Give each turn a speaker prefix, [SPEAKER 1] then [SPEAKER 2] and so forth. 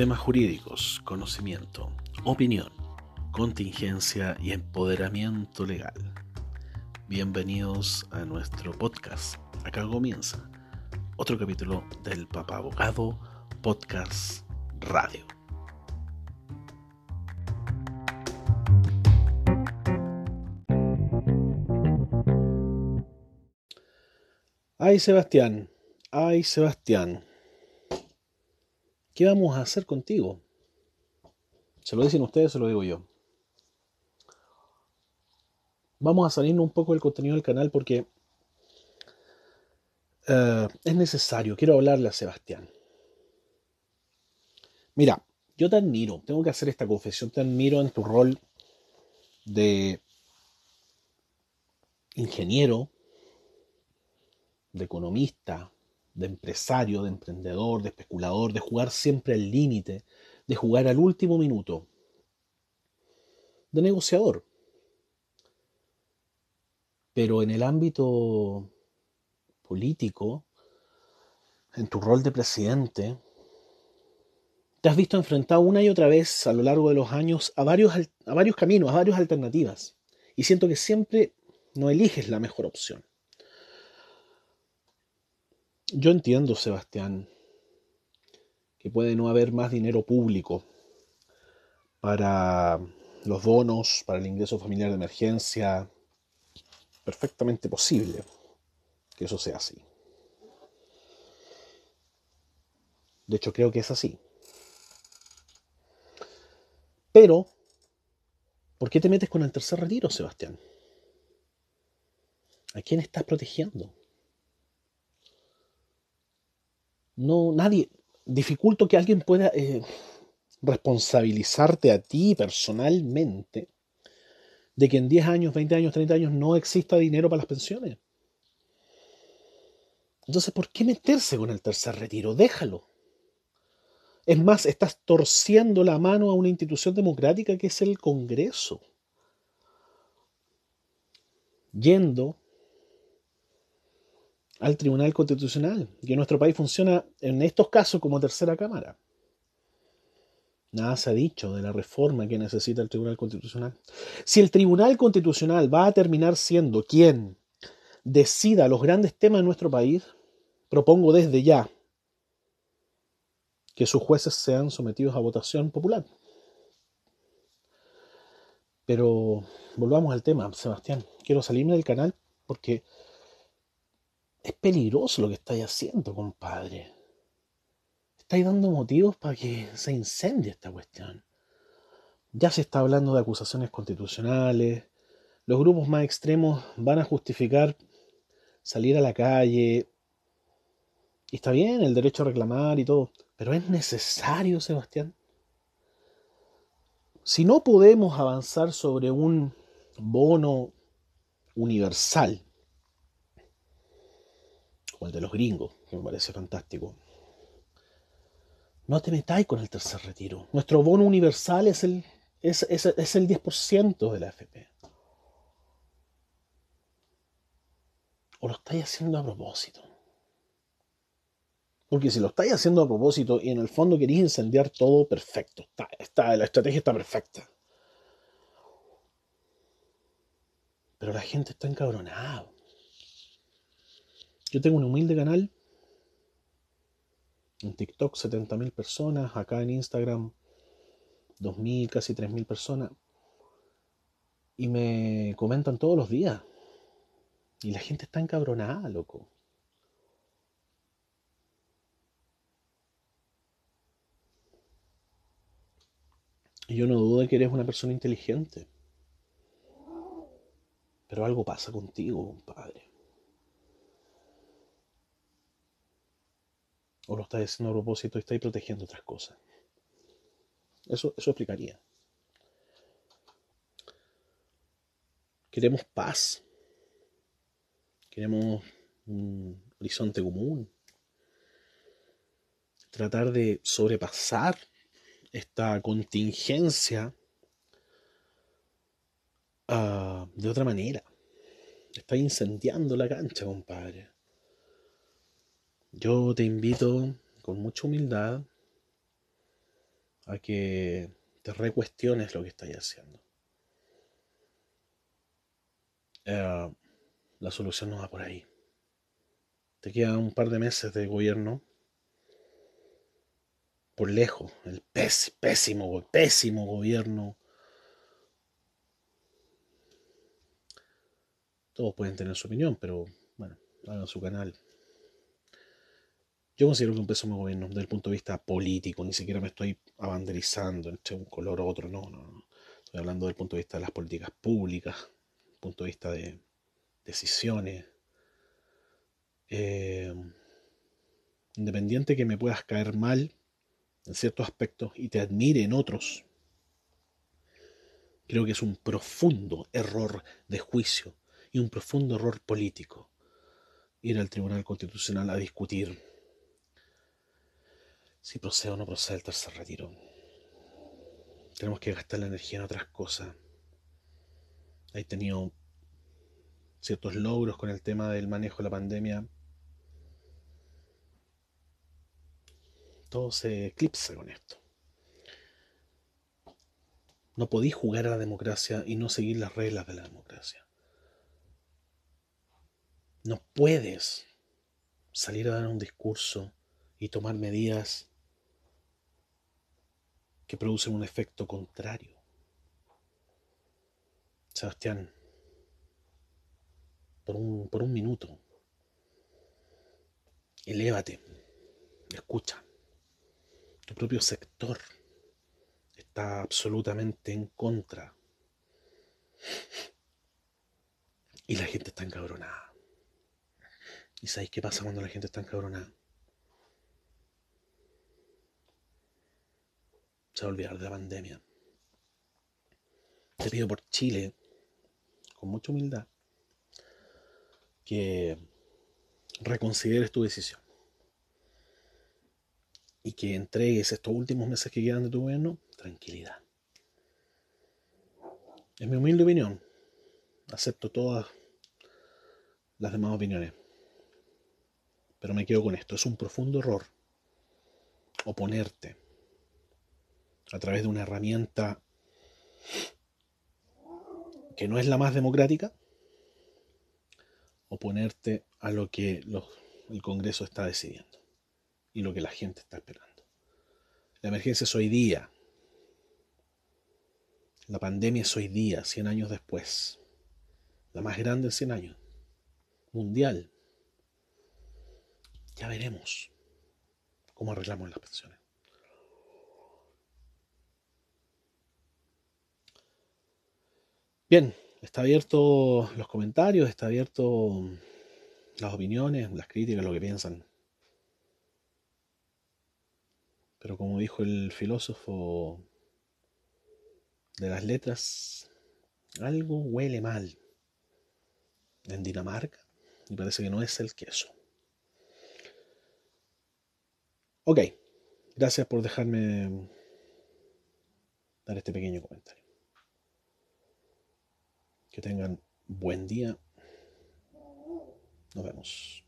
[SPEAKER 1] Temas jurídicos, conocimiento, opinión, contingencia y empoderamiento legal. Bienvenidos a nuestro podcast. Acá comienza otro capítulo del Papá Abogado Podcast Radio. Ay, Sebastián, ay, Sebastián, ¿qué vamos a hacer contigo? ¿Se lo dicen ustedes se lo digo yo? Vamos a salirnos un poco del contenido del canal porque eh, es necesario. Quiero hablarle a Sebastián. Mira, yo te admiro, tengo que hacer esta confesión, te admiro en tu rol de ingeniero, de economista, de empresario, de emprendedor, de especulador, de jugar siempre al límite, de jugar al último minuto, de negociador. Pero en el ámbito político, en tu rol de presidente, te has visto enfrentado una y otra vez a lo largo de los años a varios, a varios caminos, a varias alternativas. Y siento que siempre no eliges la mejor opción. Yo entiendo, Sebastián, que puede no haber más dinero público para los bonos, para el ingreso familiar de emergencia. Perfectamente posible que eso sea así. De hecho, creo que es así. Pero, ¿por qué te metes con el tercer retiro, Sebastián? ¿A quién estás protegiendo? No, nadie, dificulto que alguien pueda eh, responsabilizarte a ti personalmente de que en 10 años, 20 años, 30 años no exista dinero para las pensiones. Entonces, ¿por qué meterse con el tercer retiro? Déjalo. Es más, estás torciendo la mano a una institución democrática que es el Congreso. Yendo al Tribunal Constitucional, que en nuestro país funciona en estos casos como tercera cámara. Nada se ha dicho de la reforma que necesita el Tribunal Constitucional. Si el Tribunal Constitucional va a terminar siendo quien decida los grandes temas de nuestro país, propongo desde ya que sus jueces sean sometidos a votación popular. Pero volvamos al tema, Sebastián. Quiero salirme del canal porque es peligroso lo que estáis haciendo, compadre. Estáis dando motivos para que se incendie esta cuestión. Ya se está hablando de acusaciones constitucionales. Los grupos más extremos van a justificar salir a la calle. Y está bien el derecho a reclamar y todo. Pero es necesario, Sebastián. Si no podemos avanzar sobre un bono universal, o el de los gringos, que me parece fantástico. No te metáis con el tercer retiro. Nuestro bono universal es el, es, es el 10% de la FP. ¿O lo estáis haciendo a propósito? Porque si lo estáis haciendo a propósito y en el fondo queréis incendiar todo, perfecto. Está, está, la estrategia está perfecta. Pero la gente está encabronada. Yo tengo un humilde canal. En TikTok 70.000 personas. Acá en Instagram 2.000, casi 3.000 personas. Y me comentan todos los días. Y la gente está encabronada, loco. Y yo no dudo de que eres una persona inteligente. Pero algo pasa contigo, compadre. O lo estáis haciendo a propósito y estáis protegiendo otras cosas. Eso, eso explicaría. Queremos paz. Queremos un horizonte común. Tratar de sobrepasar esta contingencia uh, de otra manera. Está incendiando la cancha, compadre. Yo te invito con mucha humildad a que te recuestiones lo que estás haciendo. Eh, la solución no va por ahí. Te quedan un par de meses de gobierno por lejos, el pésimo, pésimo gobierno. Todos pueden tener su opinión, pero bueno, hagan su canal. Yo considero que un pésimo gobierno desde el punto de vista político, ni siquiera me estoy abanderizando entre un color u otro, no, no, no. Estoy hablando del punto de vista de las políticas públicas, punto de vista de decisiones. Eh, independiente que me puedas caer mal en ciertos aspectos y te admire en otros, creo que es un profundo error de juicio y un profundo error político ir al Tribunal Constitucional a discutir si procede o no procede el tercer retiro. Tenemos que gastar la energía en otras cosas. He tenido ciertos logros con el tema del manejo de la pandemia. Todo se eclipsa con esto. No podéis jugar a la democracia y no seguir las reglas de la democracia. No puedes salir a dar un discurso y tomar medidas que producen un efecto contrario. Sebastián, por un, por un minuto, elévate, escucha. Tu propio sector está absolutamente en contra. Y la gente está encabronada. ¿Y sabéis qué pasa cuando la gente está encabronada? Olvidar de la pandemia. Te pido por Chile, con mucha humildad, que reconsideres tu decisión y que entregues estos últimos meses que quedan de tu gobierno tranquilidad. Es mi humilde opinión. Acepto todas las demás opiniones. Pero me quedo con esto. Es un profundo error oponerte a través de una herramienta que no es la más democrática, oponerte a lo que el Congreso está decidiendo y lo que la gente está esperando. La emergencia es hoy día. La pandemia es hoy día, 100 años después. La más grande en 100 años. Mundial. Ya veremos cómo arreglamos las pensiones. Bien, está abierto los comentarios, está abierto las opiniones, las críticas, lo que piensan. Pero como dijo el filósofo de las letras, algo huele mal en Dinamarca y parece que no es el queso. Ok, gracias por dejarme dar este pequeño comentario. Que tengan buen día. Nos vemos.